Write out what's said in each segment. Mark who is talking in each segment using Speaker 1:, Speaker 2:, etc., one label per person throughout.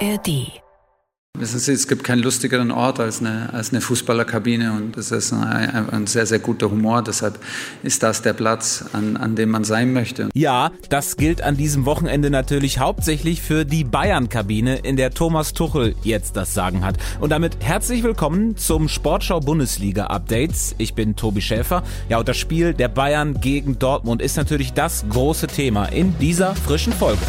Speaker 1: ARD
Speaker 2: Wissen Sie, es gibt keinen lustigeren Ort als eine, als eine Fußballerkabine und es ist ein, ein, sehr, sehr guter Humor. Deshalb ist das der Platz, an, an dem man sein möchte.
Speaker 3: Ja, das gilt an diesem Wochenende natürlich hauptsächlich für die Bayern-Kabine, in der Thomas Tuchel jetzt das Sagen hat. Und damit herzlich willkommen zum Sportschau Bundesliga Updates. Ich bin Tobi Schäfer. Ja, und das Spiel der Bayern gegen Dortmund ist natürlich das große Thema in dieser frischen Folge.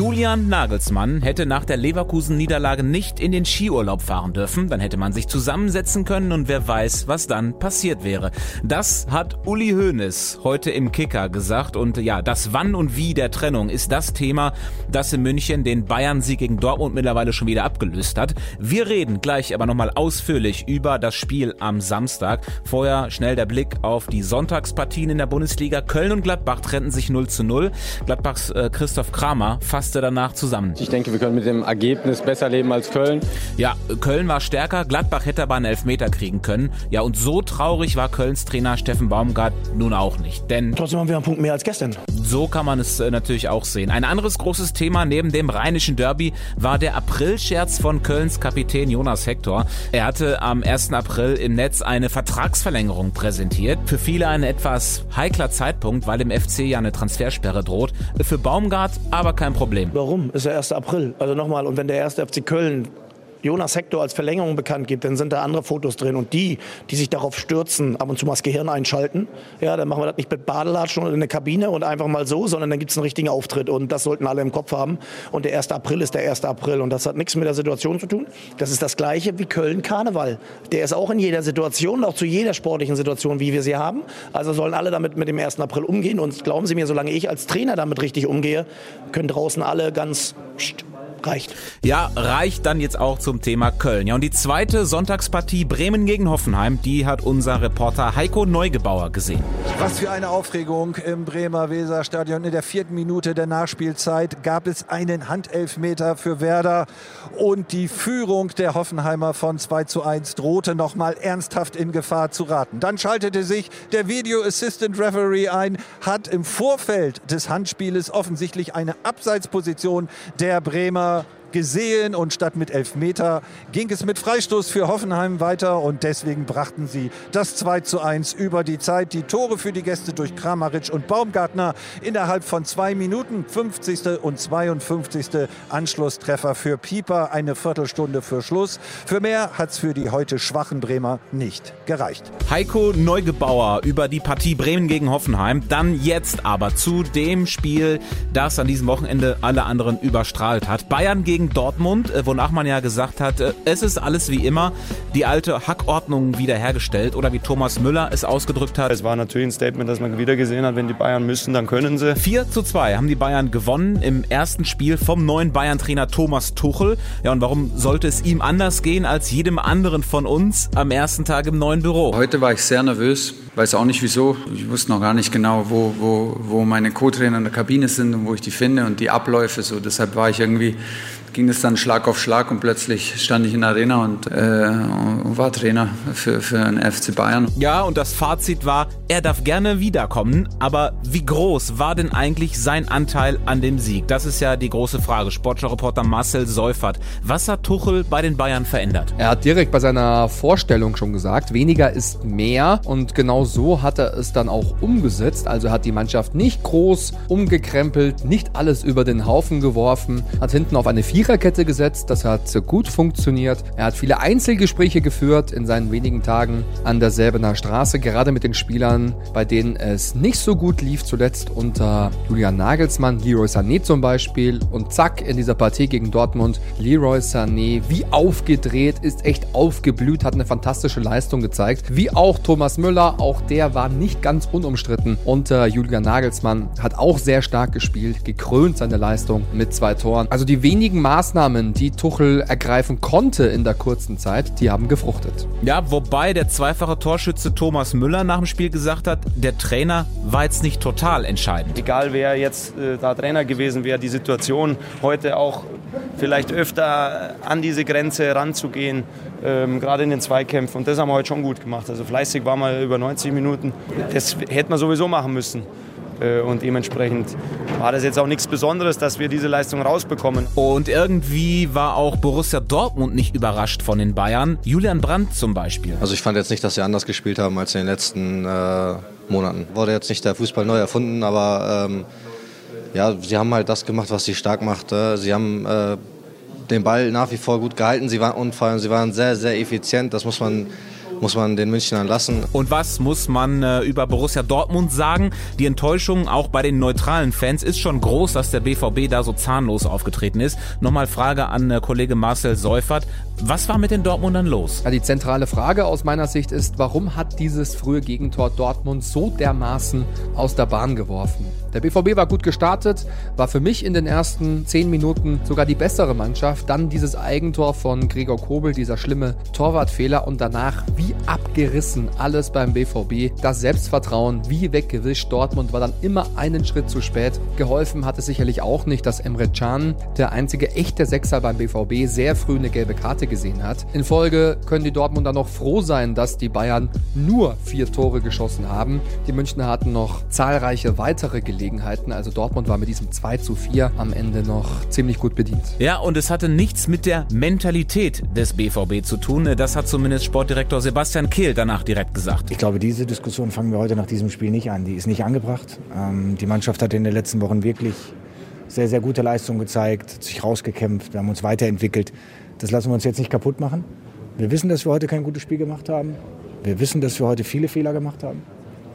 Speaker 3: Julian Nagelsmann hätte nach der Leverkusen-Niederlage nicht in den Skiurlaub fahren dürfen. Dann hätte man sich zusammensetzen können und wer weiß, was dann passiert wäre. Das hat Uli Hoeneß heute im Kicker gesagt. Und ja, das Wann und Wie der Trennung ist das Thema, das in München den Bayern-Sieg gegen Dortmund mittlerweile schon wieder abgelöst hat. Wir reden gleich aber nochmal ausführlich über das Spiel am Samstag. Vorher schnell der Blick auf die Sonntagspartien in der Bundesliga. Köln und Gladbach trennten sich 0 zu 0. Gladbachs äh, Christoph Kramer fasste danach zusammen.
Speaker 4: Ich denke, wir können mit dem Ergebnis besser leben als Köln.
Speaker 3: Ja, Köln war stärker, Gladbach hätte aber einen Elfmeter kriegen können. Ja, und so traurig war Kölns Trainer Steffen Baumgart nun auch nicht. Denn
Speaker 5: trotzdem haben wir einen Punkt mehr als gestern.
Speaker 3: So kann man es äh, natürlich auch sehen. Ein anderes großes Thema neben dem rheinischen Derby war der Aprilscherz von Kölns Kapitän Jonas Hector. Er hatte am 1. April im Netz eine Vertragsverlängerung präsentiert. Für viele ein etwas heikler Zeitpunkt, weil im FC ja eine Transfersperre droht. Für Baumgart aber kein Problem. Problem.
Speaker 5: Warum? Ist der 1. April. Also nochmal, und wenn der 1. FC Köln Jonas Hector als Verlängerung bekannt gibt, dann sind da andere Fotos drin. Und die, die sich darauf stürzen, ab und zu mal das Gehirn einschalten, ja, dann machen wir das nicht mit Badelatschen oder in der Kabine und einfach mal so, sondern dann gibt es einen richtigen Auftritt. Und das sollten alle im Kopf haben. Und der 1. April ist der 1. April. Und das hat nichts mit der Situation zu tun. Das ist das Gleiche wie Köln-Karneval. Der ist auch in jeder Situation, auch zu jeder sportlichen Situation, wie wir sie haben. Also sollen alle damit mit dem 1. April umgehen. Und glauben Sie mir, solange ich als Trainer damit richtig umgehe, können draußen alle ganz reicht.
Speaker 3: Ja, reicht dann jetzt auch zum Thema Köln. Ja, und die zweite Sonntagspartie Bremen gegen Hoffenheim, die hat unser Reporter Heiko Neugebauer gesehen.
Speaker 6: Was für eine Aufregung im Bremer Weserstadion. In der vierten Minute der Nachspielzeit gab es einen Handelfmeter für Werder und die Führung der Hoffenheimer von 2 zu 1 drohte nochmal ernsthaft in Gefahr zu raten. Dann schaltete sich der Video Assistant Referee ein, hat im Vorfeld des Handspieles offensichtlich eine Abseitsposition der Bremer uh, gesehen und statt mit Elfmeter ging es mit Freistoß für Hoffenheim weiter und deswegen brachten sie das 2 zu 1 über die Zeit. Die Tore für die Gäste durch Kramaric und Baumgartner innerhalb von zwei Minuten, 50. und 52. Anschlusstreffer für Pieper, eine Viertelstunde für Schluss. Für mehr hat es für die heute schwachen Bremer nicht gereicht.
Speaker 3: Heiko Neugebauer über die Partie Bremen gegen Hoffenheim. Dann jetzt aber zu dem Spiel, das an diesem Wochenende alle anderen überstrahlt hat. Bayern gegen gegen Dortmund, äh, wonach man ja gesagt hat, äh, es ist alles wie immer, die alte Hackordnung wiederhergestellt oder wie Thomas Müller es ausgedrückt hat.
Speaker 4: Es war natürlich ein Statement, das man wieder gesehen hat, wenn die Bayern müssen, dann können sie.
Speaker 3: 4 zu 2 haben die Bayern gewonnen im ersten Spiel vom neuen Bayern-Trainer Thomas Tuchel. Ja, und warum sollte es ihm anders gehen als jedem anderen von uns am ersten Tag im neuen Büro?
Speaker 2: Heute war ich sehr nervös, weiß auch nicht wieso. Ich wusste noch gar nicht genau, wo, wo, wo meine Co-Trainer in der Kabine sind und wo ich die finde und die Abläufe. So, deshalb war ich irgendwie ging es dann Schlag auf Schlag und plötzlich stand ich in der Arena und, äh, und war Trainer für, für den FC Bayern.
Speaker 3: Ja, und das Fazit war, er darf gerne wiederkommen, aber wie groß war denn eigentlich sein Anteil an dem Sieg? Das ist ja die große Frage. Sportschau-Reporter Marcel Seufert. Was hat Tuchel bei den Bayern verändert?
Speaker 7: Er hat direkt bei seiner Vorstellung schon gesagt, weniger ist mehr und genau so hat er es dann auch umgesetzt. Also hat die Mannschaft nicht groß umgekrempelt, nicht alles über den Haufen geworfen, hat hinten auf eine 4 Viererkette gesetzt. Das hat gut funktioniert. Er hat viele Einzelgespräche geführt in seinen wenigen Tagen an der Selbener Straße, gerade mit den Spielern, bei denen es nicht so gut lief, zuletzt unter Julian Nagelsmann, Leroy Sané zum Beispiel. Und zack, in dieser Partie gegen Dortmund, Leroy Sané, wie aufgedreht, ist echt aufgeblüht, hat eine fantastische Leistung gezeigt. Wie auch Thomas Müller, auch der war nicht ganz unumstritten unter Julian Nagelsmann, hat auch sehr stark gespielt, gekrönt seine Leistung mit zwei Toren. Also die wenigen Maßnahmen, die Tuchel ergreifen konnte in der kurzen Zeit, die haben gefruchtet.
Speaker 3: Ja, wobei der zweifache Torschütze Thomas Müller nach dem Spiel gesagt hat, der Trainer war jetzt nicht total entscheidend.
Speaker 4: Egal wer jetzt äh, da Trainer gewesen wäre, die Situation heute auch vielleicht öfter an diese Grenze ranzugehen, ähm, gerade in den Zweikämpfen. Und das haben wir heute schon gut gemacht. Also fleißig war mal über 90 Minuten. Das hätte man sowieso machen müssen. Äh, und dementsprechend war das jetzt auch nichts Besonderes, dass wir diese Leistung rausbekommen.
Speaker 3: Und irgendwie war auch Borussia Dortmund nicht überrascht von den Bayern. Julian Brandt zum Beispiel.
Speaker 1: Also ich fand jetzt nicht, dass sie anders gespielt haben als in den letzten äh, Monaten. Wurde jetzt nicht der Fußball neu erfunden, aber ähm, ja, sie haben halt das gemacht, was sie stark macht. Äh. Sie haben äh, den Ball nach wie vor gut gehalten. Sie waren allem, sie waren sehr, sehr effizient. Das muss man muss man den Münchnern lassen.
Speaker 3: Und was muss man äh, über Borussia Dortmund sagen? Die Enttäuschung auch bei den neutralen Fans ist schon groß, dass der BVB da so zahnlos aufgetreten ist. Nochmal Frage an äh, Kollege Marcel Seufert. Was war mit den Dortmundern los?
Speaker 7: Ja, die zentrale Frage aus meiner Sicht ist, warum hat dieses frühe Gegentor Dortmund so dermaßen aus der Bahn geworfen? Der BVB war gut gestartet, war für mich in den ersten zehn Minuten sogar die bessere Mannschaft. Dann dieses Eigentor von Gregor Kobel, dieser schlimme Torwartfehler und danach wie abgerissen alles beim BVB. Das Selbstvertrauen wie weggewischt. Dortmund war dann immer einen Schritt zu spät. Geholfen hat es sicherlich auch nicht, dass Emre Can, der einzige echte Sechser beim BVB, sehr früh eine gelbe Karte gesehen hat. In Folge können die Dortmunder noch froh sein, dass die Bayern nur vier Tore geschossen haben. Die Münchner hatten noch zahlreiche weitere Gelegenheiten. Also Dortmund war mit diesem 2 zu 4 am Ende noch ziemlich gut bedient.
Speaker 3: Ja, und es hatte nichts mit der Mentalität des BVB zu tun. Das hat zumindest Sportdirektor Sebastian Kehl danach direkt gesagt.
Speaker 8: Ich glaube, diese Diskussion fangen wir heute nach diesem Spiel nicht an. Die ist nicht angebracht. Ähm, die Mannschaft hat in den letzten Wochen wirklich sehr, sehr gute Leistungen gezeigt, sich rausgekämpft, wir haben uns weiterentwickelt. Das lassen wir uns jetzt nicht kaputt machen. Wir wissen, dass wir heute kein gutes Spiel gemacht haben. Wir wissen, dass wir heute viele Fehler gemacht haben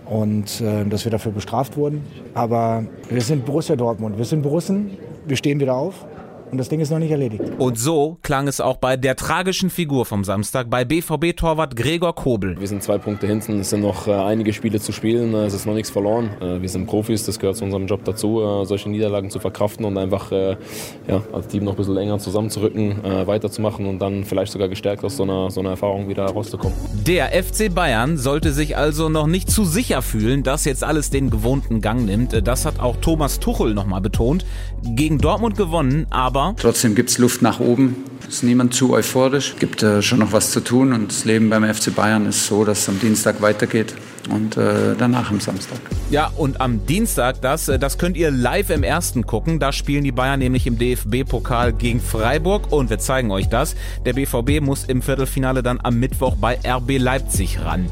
Speaker 8: und äh, dass wir dafür bestraft wurden. Aber wir sind Borussia Dortmund, wir sind Borussen, wir stehen wieder auf und das Ding ist noch nicht erledigt.
Speaker 3: Und so klang es auch bei der tragischen Figur vom Samstag bei BVB-Torwart Gregor Kobel.
Speaker 9: Wir sind zwei Punkte hinten, es sind noch äh, einige Spiele zu spielen, äh, es ist noch nichts verloren. Äh, wir sind Profis, das gehört zu unserem Job dazu, solche Niederlagen zu verkraften und einfach ja, als Team noch ein bisschen enger zusammenzurücken, weiterzumachen und dann vielleicht sogar gestärkt aus so einer, so einer Erfahrung wieder rauszukommen.
Speaker 3: Der FC Bayern sollte sich also noch nicht zu sicher fühlen, dass jetzt alles den gewohnten Gang nimmt. Das hat auch Thomas Tuchel nochmal betont. Gegen Dortmund gewonnen, aber aber.
Speaker 2: Trotzdem gibt es Luft nach oben. Ist niemand zu euphorisch. Es Gibt äh, schon noch was zu tun und das Leben beim FC Bayern ist so, dass es am Dienstag weitergeht und äh, danach am Samstag.
Speaker 3: Ja, und am Dienstag, das, äh, das könnt ihr live im ersten gucken. Da spielen die Bayern nämlich im DFB-Pokal gegen Freiburg und wir zeigen euch das. Der BVB muss im Viertelfinale dann am Mittwoch bei RB Leipzig ran.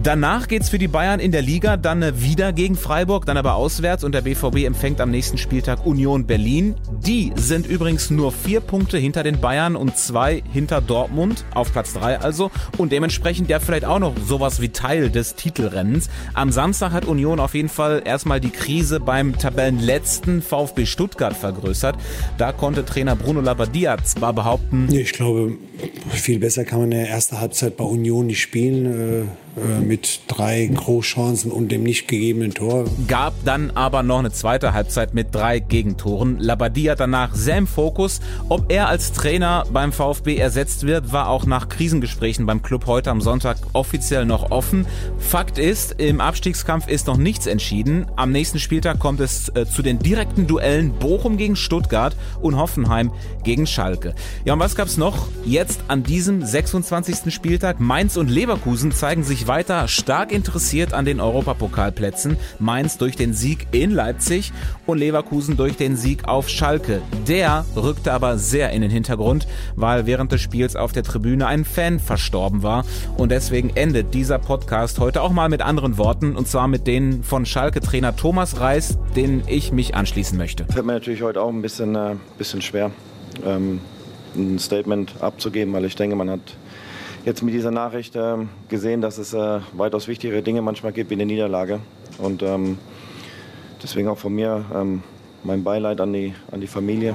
Speaker 3: Danach geht's für die Bayern in der Liga dann wieder gegen Freiburg, dann aber auswärts und der BVB empfängt am nächsten Spieltag Union Berlin. Die sind übrigens nur vier Punkte hinter den Bayern und zwei hinter Dortmund, auf Platz drei also und dementsprechend ja vielleicht auch noch sowas wie Teil des Titelrennens. Am Samstag hat Union auf jeden Fall erstmal die Krise beim Tabellenletzten VfB Stuttgart vergrößert. Da konnte Trainer Bruno Labbadia zwar behaupten...
Speaker 10: Ich glaube, viel besser kann man in der ersten Halbzeit bei Union nicht spielen. Äh, mit drei Großchancen und dem nicht gegebenen Tor.
Speaker 3: Gab dann aber noch eine zweite Halbzeit mit drei Gegentoren. Labadia danach sehr im Fokus. Ob er als Trainer beim VfB ersetzt wird, war auch nach Krisengesprächen beim Club heute am Sonntag offiziell noch offen. Fakt ist, im Abstiegskampf ist noch nichts entschieden. Am nächsten Spieltag kommt es äh, zu den direkten Duellen Bochum gegen Stuttgart und Hoffenheim gegen Schalke. Ja, und was gab's noch? Jetzt an diesem 26. Spieltag Mainz und Leverkusen zeigen sich weiter stark interessiert an den Europapokalplätzen. Mainz durch den Sieg in Leipzig und Leverkusen durch den Sieg auf Schalke. Der rückte aber sehr in den Hintergrund, weil während des Spiels auf der Tribüne ein Fan verstorben war. Und deswegen endet dieser Podcast heute auch mal mit anderen Worten und zwar mit denen von Schalke-Trainer Thomas Reis, den ich mich anschließen möchte.
Speaker 4: Fällt mir natürlich heute auch ein bisschen, äh, bisschen schwer, ähm, ein Statement abzugeben, weil ich denke, man hat jetzt mit dieser Nachricht äh, gesehen, dass es äh, weitaus wichtigere Dinge manchmal gibt wie eine Niederlage. Und ähm, deswegen auch von mir ähm, mein Beileid an die, an die Familie.